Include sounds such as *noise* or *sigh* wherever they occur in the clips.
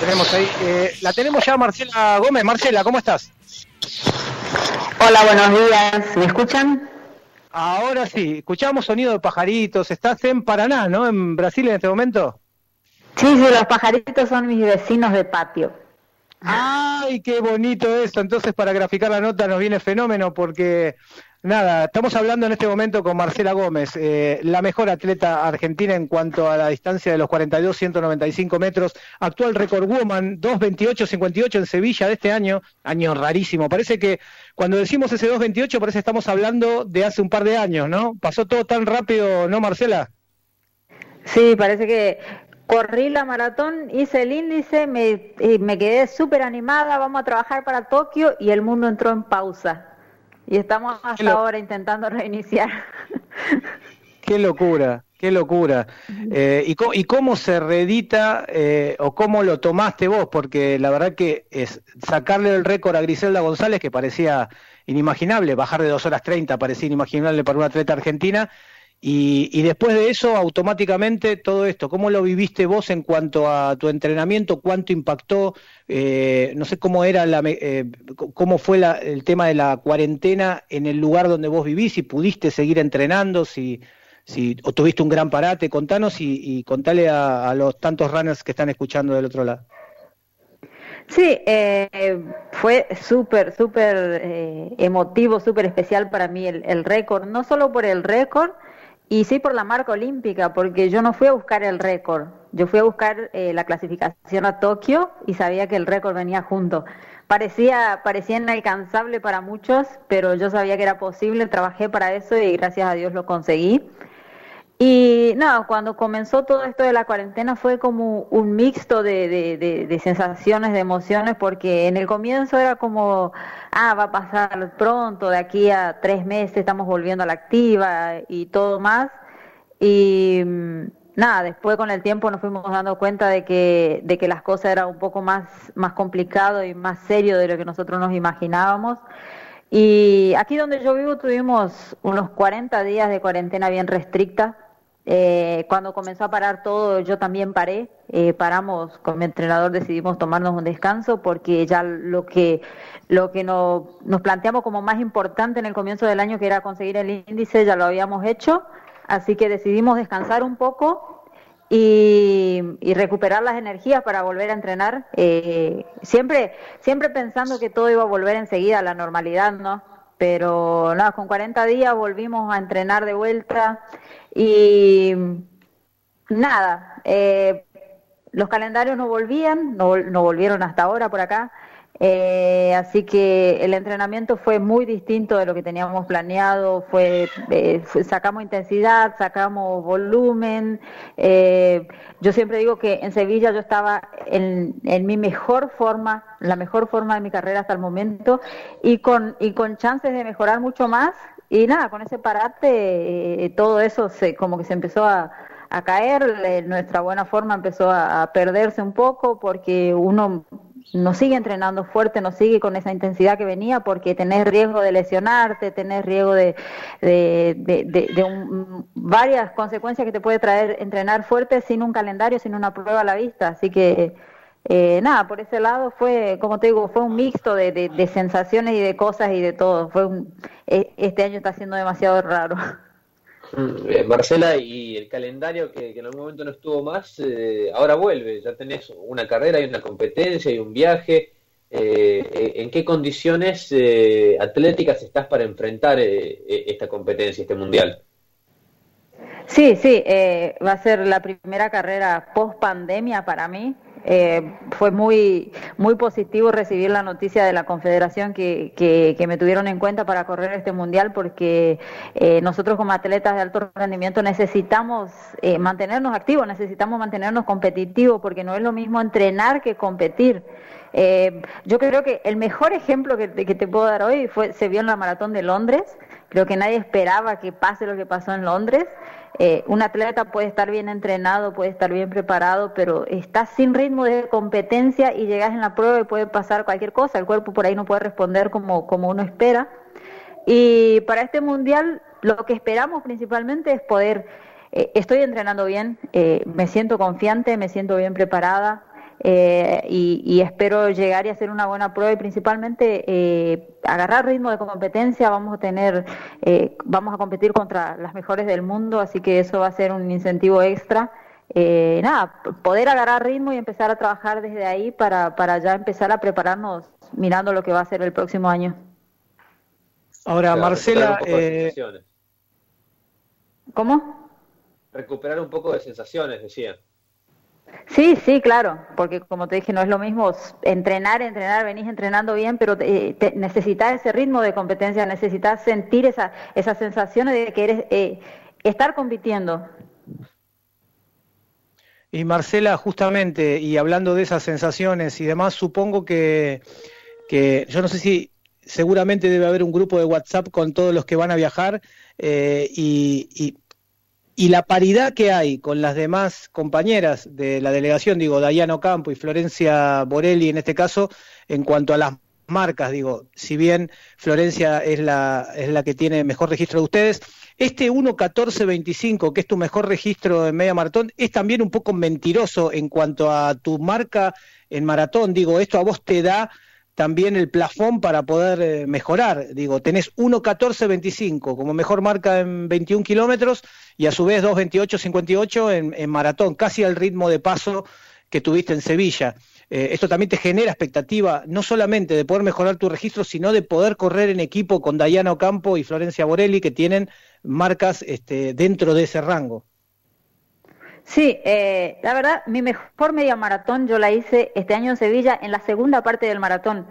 tenemos ahí. Eh, la tenemos ya Marcela Gómez. Marcela, ¿cómo estás? Hola, buenos días. ¿Me escuchan? Ahora sí, escuchamos sonido de pajaritos. Estás en Paraná, ¿no? En Brasil en este momento. Sí, sí, los pajaritos son mis vecinos de patio. ¡Ay, qué bonito eso! Entonces, para graficar la nota nos viene fenómeno porque, nada, estamos hablando en este momento con Marcela Gómez, eh, la mejor atleta argentina en cuanto a la distancia de los 42, 195 metros, actual record woman, 2.28.58 en Sevilla de este año, año rarísimo. Parece que cuando decimos ese 2.28 parece que estamos hablando de hace un par de años, ¿no? Pasó todo tan rápido, ¿no, Marcela? Sí, parece que corrí la maratón, hice el índice, me, me quedé súper animada, vamos a trabajar para Tokio y el mundo entró en pausa. Y estamos hasta ahora intentando reiniciar. *laughs* Qué locura, qué locura. Eh, y, y, cómo se reedita eh, o cómo lo tomaste vos? Porque la verdad que es sacarle el récord a Griselda González, que parecía inimaginable, bajar de 2 horas 30 parecía inimaginable para una atleta argentina, y, después de eso, automáticamente todo esto, ¿cómo lo viviste vos en cuanto a tu entrenamiento? ¿Cuánto impactó? Eh, no sé cómo era la, eh, cómo fue el tema de la cuarentena en el lugar donde vos vivís, si pudiste seguir entrenando, si, o tuviste un gran parate, contanos y, y contale a, los tantos runners que están escuchando del otro lado. Sí, eh, fue súper, súper emotivo, súper especial para mí el récord, no solo por el récord, y sí por la marca olímpica, porque yo no fui a buscar el récord, yo fui a buscar eh, la clasificación a Tokio y sabía que el récord venía junto. Parecía, parecía inalcanzable para muchos, pero yo sabía que era posible, trabajé para eso y gracias a Dios lo conseguí. Y nada, cuando comenzó todo esto de la cuarentena fue como un mixto de, de, de, sensaciones, de emociones, porque en el comienzo era como, ah, va a pasar pronto, de aquí a tres meses estamos volviendo a la activa y todo más. Y mm, nada, después con el tiempo nos fuimos dando cuenta de que, de que las cosas eran un poco más, más complicado y más serio de lo que nosotros nos imaginábamos. Y aquí donde yo vivo tuvimos unos 40 días de cuarentena bien restricta eh, cuando comenzó a parar todo, yo también paré. Eh, paramos con mi entrenador, decidimos tomarnos un descanso porque ya lo que lo que nos, nos planteamos como más importante en el comienzo del año, que era conseguir el índice, ya lo habíamos hecho. Así que decidimos descansar un poco y, recuperar las energías para volver a entrenar. Eh, siempre siempre pensando que todo iba a volver enseguida a la normalidad, ¿no? Pero nada, con 40 días volvimos a entrenar de vuelta. Y nada, eh, los calendarios no volvían, no, no, volvieron hasta ahora por acá, eh, así que el entrenamiento fue muy distinto de lo que teníamos planeado, fue, eh, sacamos intensidad, sacamos volumen, yo siempre digo que en Sevilla yo estaba en, en, mi mejor forma, la mejor forma de mi carrera hasta el momento y con, y con chances de mejorar mucho más y nada, con ese parate, eh, todo eso se, como que se empezó a, a caer, nuestra buena forma empezó a, perderse un poco porque uno no sigue entrenando fuerte, no sigue con esa intensidad que venía porque tenés riesgo de lesionarte, tenés riesgo de, de, de, de, varias consecuencias que te puede traer entrenar fuerte sin un calendario, sin una prueba a la vista. Así que eh, nada, por ese lado fue, como te digo, fue un mixto de, sensaciones y de cosas y de todo. Fue e, este año está siendo demasiado raro. Mm, Marcela, y el calendario que, en algún momento no estuvo más, eh, ahora vuelve, ya tenés una carrera y una competencia y un viaje. Eh, ¿En qué condiciones atléticas estás para enfrentar esta competencia, este mundial? Sí, sí, va a ser la primera carrera post pandemia para mí. Eh, fue muy, muy positivo recibir la noticia de la Confederación que, que, me tuvieron en cuenta para correr este mundial porque eh, nosotros como atletas de alto rendimiento necesitamos eh, mantenernos activos, necesitamos mantenernos competitivos porque no es lo mismo entrenar que competir. yo creo que el mejor ejemplo que, que te puedo dar hoy fue se vio en la maratón de Londres. Creo que nadie esperaba que pase lo que pasó en Londres. Eh, un atleta puede estar bien entrenado, puede estar bien preparado, pero está sin ritmo de competencia y llegas en la prueba y puede pasar cualquier cosa. El cuerpo por ahí no puede responder como, como uno espera. Y para este mundial lo que esperamos principalmente es poder, eh, estoy entrenando bien, eh, me siento confiante, me siento bien preparada, eh, y, espero llegar y hacer una buena prueba y principalmente eh, agarrar ritmo de competencia. Vamos a tener, eh, vamos a competir contra las mejores del mundo, así que eso va a ser un incentivo extra. nada, poder agarrar ritmo y empezar a trabajar desde ahí para, para ya empezar a prepararnos mirando lo que va a ser el próximo año. Ahora, Marcela, ¿cómo? Recuperar un poco de sensaciones, decía. Sí, sí, claro, porque como te dije, no es lo mismo entrenar, entrenar, venís entrenando bien, pero eh, necesitas ese ritmo de competencia, necesitas sentir esa, esas sensaciones de que eres, eh, estar compitiendo. Y Marcela, justamente, y hablando de esas sensaciones y demás, supongo que, que yo no sé si seguramente debe haber un grupo de WhatsApp con todos los que van a viajar eh, y la paridad que hay con las demás compañeras de la delegación, digo, Dayano Campo y Florencia Borelli en este caso, en cuanto a las marcas, digo, si bien Florencia es la, es la que tiene mejor registro de ustedes, este 1.14.25, que es tu mejor registro en media maratón, es también un poco mentiroso en cuanto a tu marca en maratón, digo, esto a vos te da también el plafón para poder eh, mejorar. Digo, tenés 1.14.25 como mejor marca en 21 kilómetros y a su vez 2.28.58 en, en maratón, casi al ritmo de paso que tuviste en Sevilla. Eh, esto también te genera expectativa, no solamente de poder mejorar tu registro, sino de poder correr en equipo con Dayana Campo y Florencia Borelli, que tienen marcas este, dentro de ese rango. Sí, eh, la verdad, mi mejor media maratón yo la hice este año en Sevilla en la segunda parte del maratón.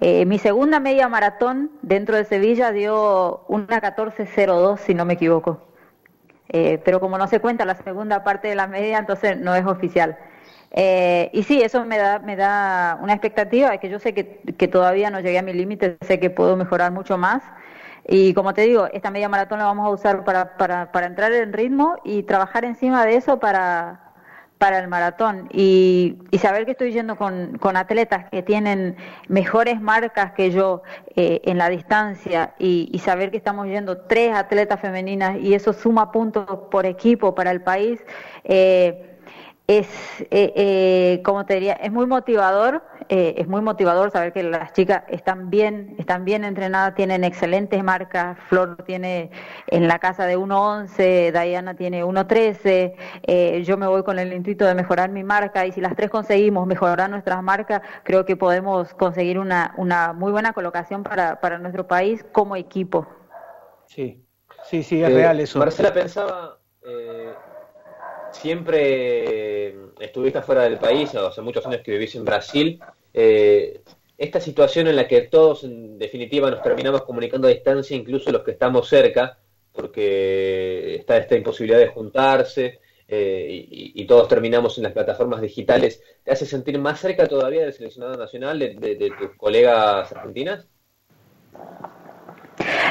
Eh, mi segunda media maratón dentro de Sevilla dio una 14.02, si no me equivoco. Eh, pero como no se cuenta la segunda parte de la media, entonces no es oficial. y sí, eso me da, me da una expectativa de que yo sé que, que todavía no llegué a mi límite, sé que puedo mejorar mucho más. Y como te digo, esta media maratón la vamos a usar para, para, para entrar en ritmo y trabajar encima de eso para, para el maratón y, y, saber que estoy yendo con, con, atletas que tienen mejores marcas que yo eh, en la distancia y, saber que estamos yendo tres atletas femeninas y eso suma puntos por equipo para el país. Eh, es, eh, eh, como te diría, es muy motivador, eh, es muy motivador saber que las chicas están bien, están bien entrenadas, tienen excelentes marcas, Flor tiene en la casa de 1.11, Diana tiene 1.13, eh, yo me voy con el intuito de mejorar mi marca y si las tres conseguimos mejorar nuestras marcas, creo que podemos conseguir una, una muy buena colocación para, para nuestro país como equipo. Sí, sí, sí, es real eso. Marcela pensaba... Eh siempre estuviste fuera del país, hace muchos años que vivís en Brasil. Eh, esta situación en la que todos, en definitiva, nos terminamos comunicando a distancia, incluso los que estamos cerca, porque está esta imposibilidad de juntarse eh, y, todos terminamos en las plataformas digitales, ¿te hace sentir más cerca todavía del seleccionado nacional, de, tus colegas argentinas?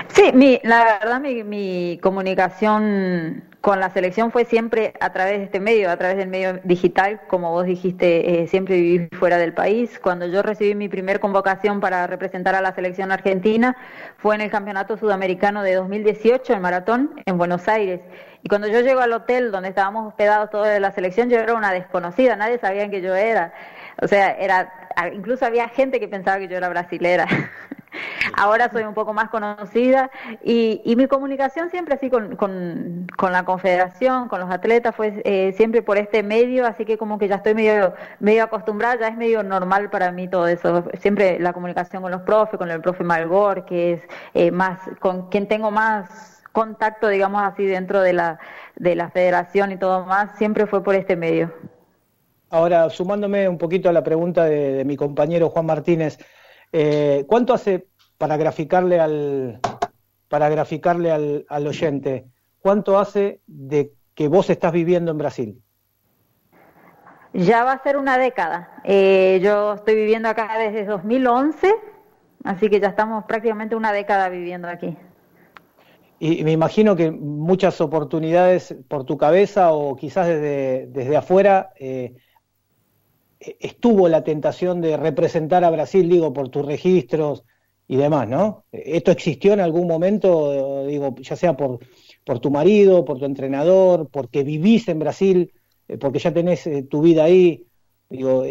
Sí, mi, la verdad mi comunicación con la selección fue siempre a través de este medio, a través del medio digital, como vos dijiste, eh, siempre viví fuera del país. Cuando yo recibí mi primer convocación para representar a la selección argentina fue en el Campeonato Sudamericano de 2018, en maratón, en Buenos Aires. Y cuando yo llego al hotel donde estábamos hospedados todos de la selección, yo era una desconocida, nadie sabía que yo era. O sea, era, incluso había gente que pensaba que yo era brasilera. *laughs* Ahora soy un poco más conocida y, y mi comunicación siempre así con, con, la confederación, con los atletas, fue eh, siempre por este medio, así que como que ya estoy medio, medio acostumbrada, ya es medio normal para mí todo eso. Siempre la comunicación con los profes, con el profe Malgor, que es eh, más, con quien tengo más contacto, digamos así, dentro de la, de la federación y todo más, siempre fue por este medio. Ahora, sumándome un poquito a la pregunta de mi compañero Juan Martínez, eh, ¿Cuánto hace para graficarle al para graficarle al, al, oyente? ¿Cuánto hace de que vos estás viviendo en Brasil? Ya va a ser una década. Eh, yo estoy viviendo acá desde 2011, así que ya estamos prácticamente una década viviendo aquí. Y me imagino que muchas oportunidades por tu cabeza o quizás desde, desde afuera eh, estuvo la tentación de representar a Brasil, digo, por tus registros y demás, ¿no? ¿Esto existió en algún momento, digo, ya sea por, por tu marido, por tu entrenador, porque vivís en Brasil, eh, porque ya tenés eh, tu vida ahí? Digo,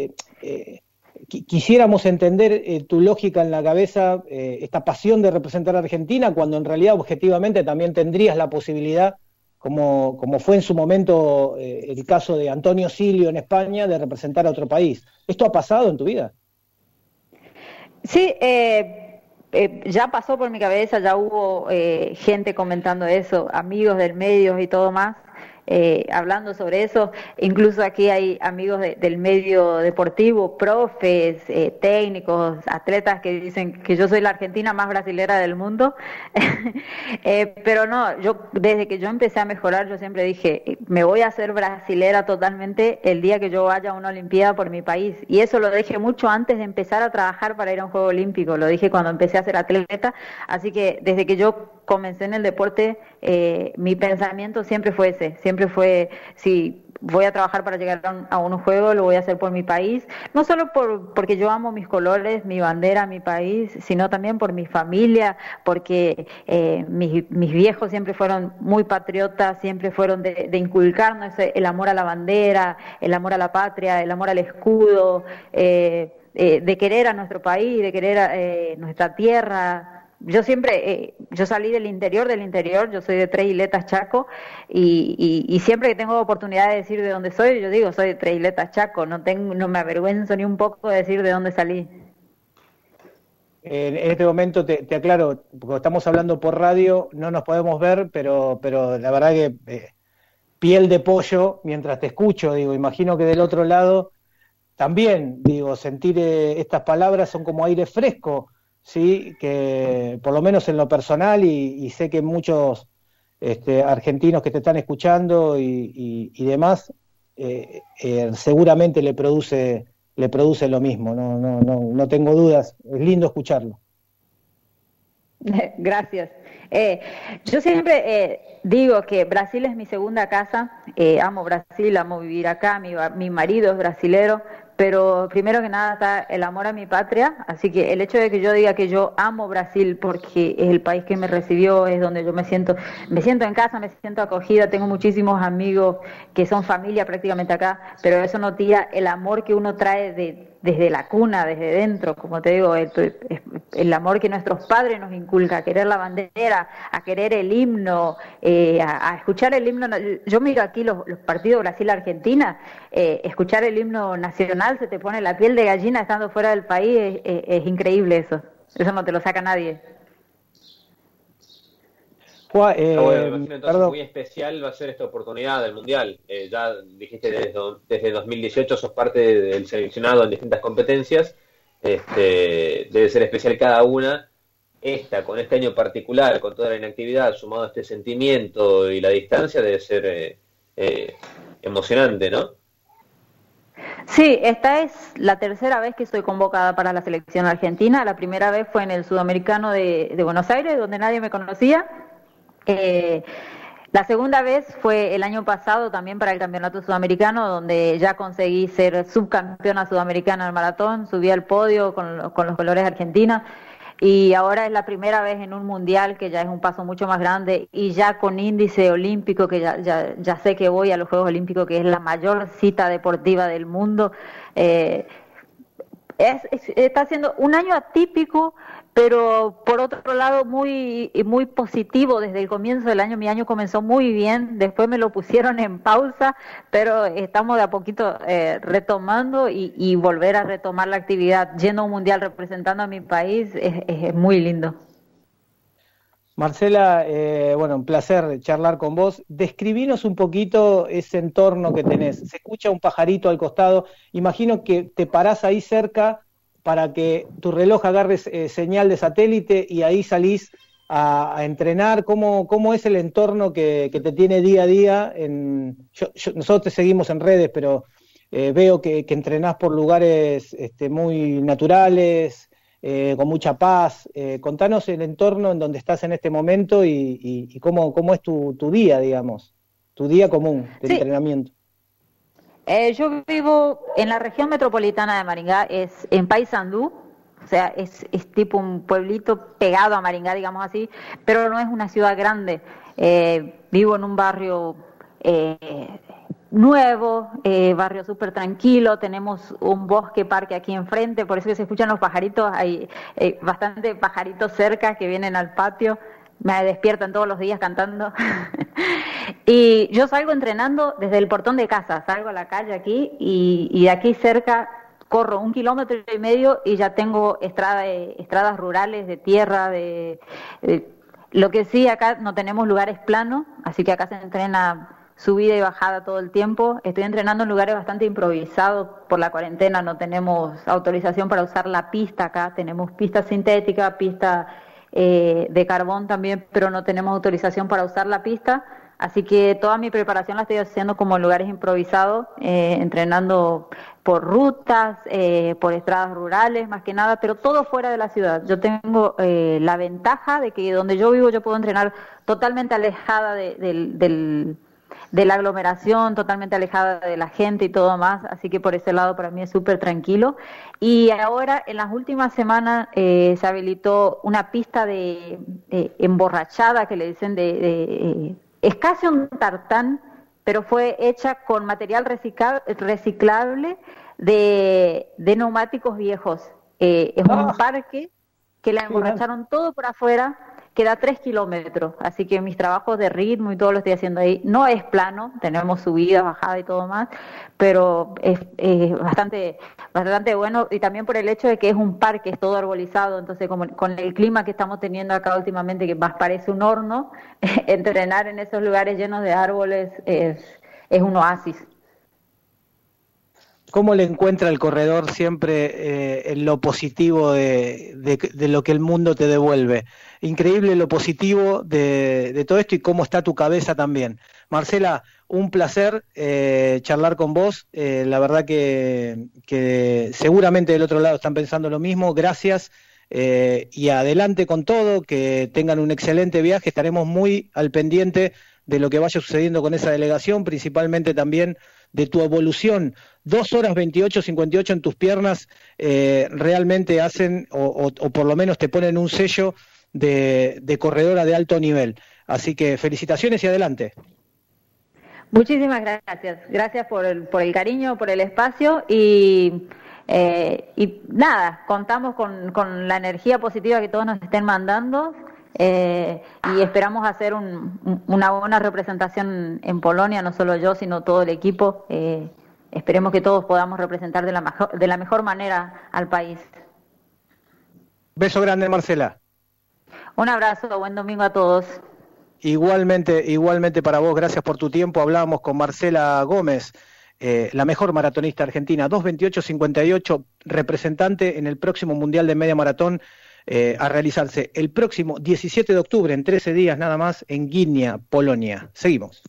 quisiéramos entender tu lógica en la cabeza, esta pasión de representar a Argentina, cuando en realidad objetivamente también tendrías la posibilidad como, como fue en su momento eh, el caso de Antonio Silio en España, de representar a otro país. ¿Esto ha pasado en tu vida? Sí, eh, eh, ya pasó por mi cabeza, ya hubo gente comentando eso, amigos del medio y todo más. Eh, hablando sobre eso. Incluso aquí hay amigos del medio deportivo, profes, eh, técnicos, atletas que dicen que yo soy la argentina más brasilera del mundo. *laughs* Eh, pero no, yo desde que yo empecé a mejorar, yo siempre dije, me voy a hacer brasilera totalmente el día que yo vaya a una Olimpiada por mi país. Y eso lo dije mucho antes de empezar a trabajar para ir a un Juego Olímpico. Lo dije cuando empecé a ser atleta. Así que desde que yo comencé en el deporte, mi pensamiento siempre fue ese, siempre fue, si voy a trabajar para llegar a un, juego, lo voy a hacer por mi país, no solo por, porque yo amo mis colores, mi bandera, mi país, sino también por mi familia, porque eh, mis, viejos siempre fueron muy patriotas, siempre fueron de, inculcarnos el amor a la bandera, el amor a la patria, el amor al escudo, eh, eh, de querer a nuestro país, de querer a, nuestra tierra, yo siempre, eh, yo salí del interior del interior, yo soy de Tres Isletas Chaco, y, y, siempre que tengo oportunidad de decir de dónde soy, yo digo, soy de Tres Isletas Chaco, no, tengo, no me avergüenzo ni un poco de decir de dónde salí. En este momento te, aclaro, porque estamos hablando por radio, no nos podemos ver, pero, pero la verdad que eh, piel de pollo mientras te escucho, digo, imagino que del otro lado también, digo, sentir eh, estas palabras son como aire fresco sí, que por lo menos en lo personal y, sé que muchos este, argentinos que te están escuchando y, demás, eh, eh, seguramente le produce, le produce lo mismo, no, no, no, no tengo dudas, es lindo escucharlo. *laughs* Gracias. Eh, yo siempre digo que Brasil es mi segunda casa, amo Brasil, amo vivir acá, mi, mi marido es brasilero, pero primero que nada está el amor a mi patria, así que el hecho de que yo diga que yo amo Brasil porque es el país que me recibió, es donde yo me siento, me siento en casa, me siento acogida, tengo muchísimos amigos que son familia prácticamente acá, pero eso no tira el amor que uno trae de desde la cuna, desde dentro, como te digo, el, amor que nuestros padres nos inculca, a querer la bandera, a querer el himno, eh, a, escuchar el himno. Yo miro aquí los, partidos Brasil-Argentina, eh, escuchar el himno nacional se te pone la piel de gallina estando fuera del país, es increíble eso, eso no te lo saca nadie. Eh, muy especial va a ser esta oportunidad del Mundial. Eh, ya dijiste desde, desde 2018 sos parte del seleccionado en distintas competencias. Este, debe ser especial cada una. Esta, con este año particular, con toda la inactividad, sumado a este sentimiento y la distancia, debe ser eh, emocionante, ¿no? Sí, esta es la tercera vez que estoy convocada para la selección argentina. La primera vez fue en el Sudamericano de Buenos Aires, donde nadie me conocía eh, la segunda vez fue el año pasado también para el Campeonato Sudamericano, donde ya conseguí ser subcampeona sudamericana el maratón, subí al podio con, los colores argentinos y ahora es la primera vez en un mundial que ya es un paso mucho más grande y ya con índice olímpico, que ya, ya, sé que voy a los Juegos Olímpicos, que es la mayor cita deportiva del mundo. Eh, está siendo un año atípico pero por otro lado muy muy positivo desde el comienzo del año mi año comenzó muy bien después me lo pusieron en pausa pero estamos de a poquito eh, retomando y, volver a retomar la actividad un mundial representando a mi país es, muy lindo Marcela, eh, bueno, un placer charlar con vos. Describinos un poquito ese entorno que tenés. Se escucha un pajarito al costado. Imagino que te parás ahí cerca para que tu reloj agarre eh, señal de satélite y ahí salís a, entrenar? ¿Cómo, ¿Cómo, es el entorno que, te tiene día a día? En, nosotros te seguimos en redes, pero eh, veo que, entrenás por lugares este, muy naturales, eh, con mucha paz. contanos el entorno en donde estás en este momento y, cómo, cómo, es tu, día, digamos, tu día común de entrenamiento. Eh, yo vivo en la región metropolitana de Maringá, es en Paysandú, o sea, es, tipo un pueblito pegado a Maringá, digamos así, pero no es una ciudad grande. Eh, vivo en un barrio eh, nuevo, eh, barrio súper tranquilo, tenemos un bosque parque aquí enfrente, por eso que se escuchan los pajaritos, hay eh, bastante pajaritos cerca que vienen al patio, me despiertan todos los días cantando. *laughs* *laughs* y yo salgo entrenando desde el portón de casa, salgo a la calle aquí y, de aquí cerca corro un kilómetro y medio y ya tengo estrada, estradas rurales de tierra, de, de, lo que sí acá no tenemos lugares planos, así que acá se entrena subida y bajada todo el tiempo. Estoy entrenando en lugares bastante improvisados por la cuarentena, no tenemos autorización para usar la pista acá, tenemos pista sintética, pista eh, de carbón también, pero no tenemos autorización para usar la pista. Así que toda mi preparación la estoy haciendo como en lugares improvisados, eh, entrenando por rutas, eh, por estradas rurales, más que nada, pero todo fuera de la ciudad. Yo tengo la ventaja de que donde yo vivo yo puedo entrenar totalmente alejada del de la aglomeración, totalmente alejada de la gente y todo más, así que por ese lado para mí es súper tranquilo. Y ahora, en las últimas semanas, eh, se habilitó una pista de, emborrachada que le dicen de, de es casi un tartán, pero fue hecha con material reciclable de, neumáticos viejos. Eh, es un ah. parque que la emborracharon todo por afuera queda tres kilómetros, así que mis trabajos de ritmo y todo lo estoy haciendo ahí. No es plano, tenemos subida, bajada y todo más, pero es, bastante, bastante bueno y también por el hecho de que es un parque, es todo arbolizado, entonces como con el clima que estamos teniendo acá últimamente, que más parece un horno, *laughs* entrenar en esos lugares llenos de árboles es, es un oasis. ¿Cómo le encuentra el corredor siempre eh, en lo positivo de, lo que el mundo te devuelve? Increíble lo positivo de, todo esto y cómo está tu cabeza también. Marcela, un placer eh, charlar con vos. Eh, la verdad que, seguramente del otro lado están pensando lo mismo. Gracias y adelante con todo. Que tengan un excelente viaje. Estaremos muy al pendiente de lo que vaya sucediendo con esa delegación, principalmente también de tu evolución. Dos horas 28, 58 en tus piernas eh, realmente hacen, o, por lo menos te ponen un sello de, corredora de alto nivel. Así que felicitaciones y adelante. Muchísimas gracias. Gracias por el, por el cariño, por el espacio y, eh, y nada, contamos con, con la energía positiva que todos nos estén mandando. Eh, y esperamos hacer una buena representación en Polonia, no solo yo, sino todo el equipo. Eh, esperemos que todos podamos representar de la, mejor, de la mejor manera al país. Beso grande, Marcela. Un abrazo, buen domingo a todos. Igualmente, igualmente para vos, gracias por tu tiempo. Hablábamos con Marcela Gómez, eh, la mejor maratonista argentina, 2.28.58, representante en el próximo Mundial de Media Maratón eh, a realizarse el próximo 17 de octubre, en 13 días nada más, en Guinea, Polonia. Seguimos.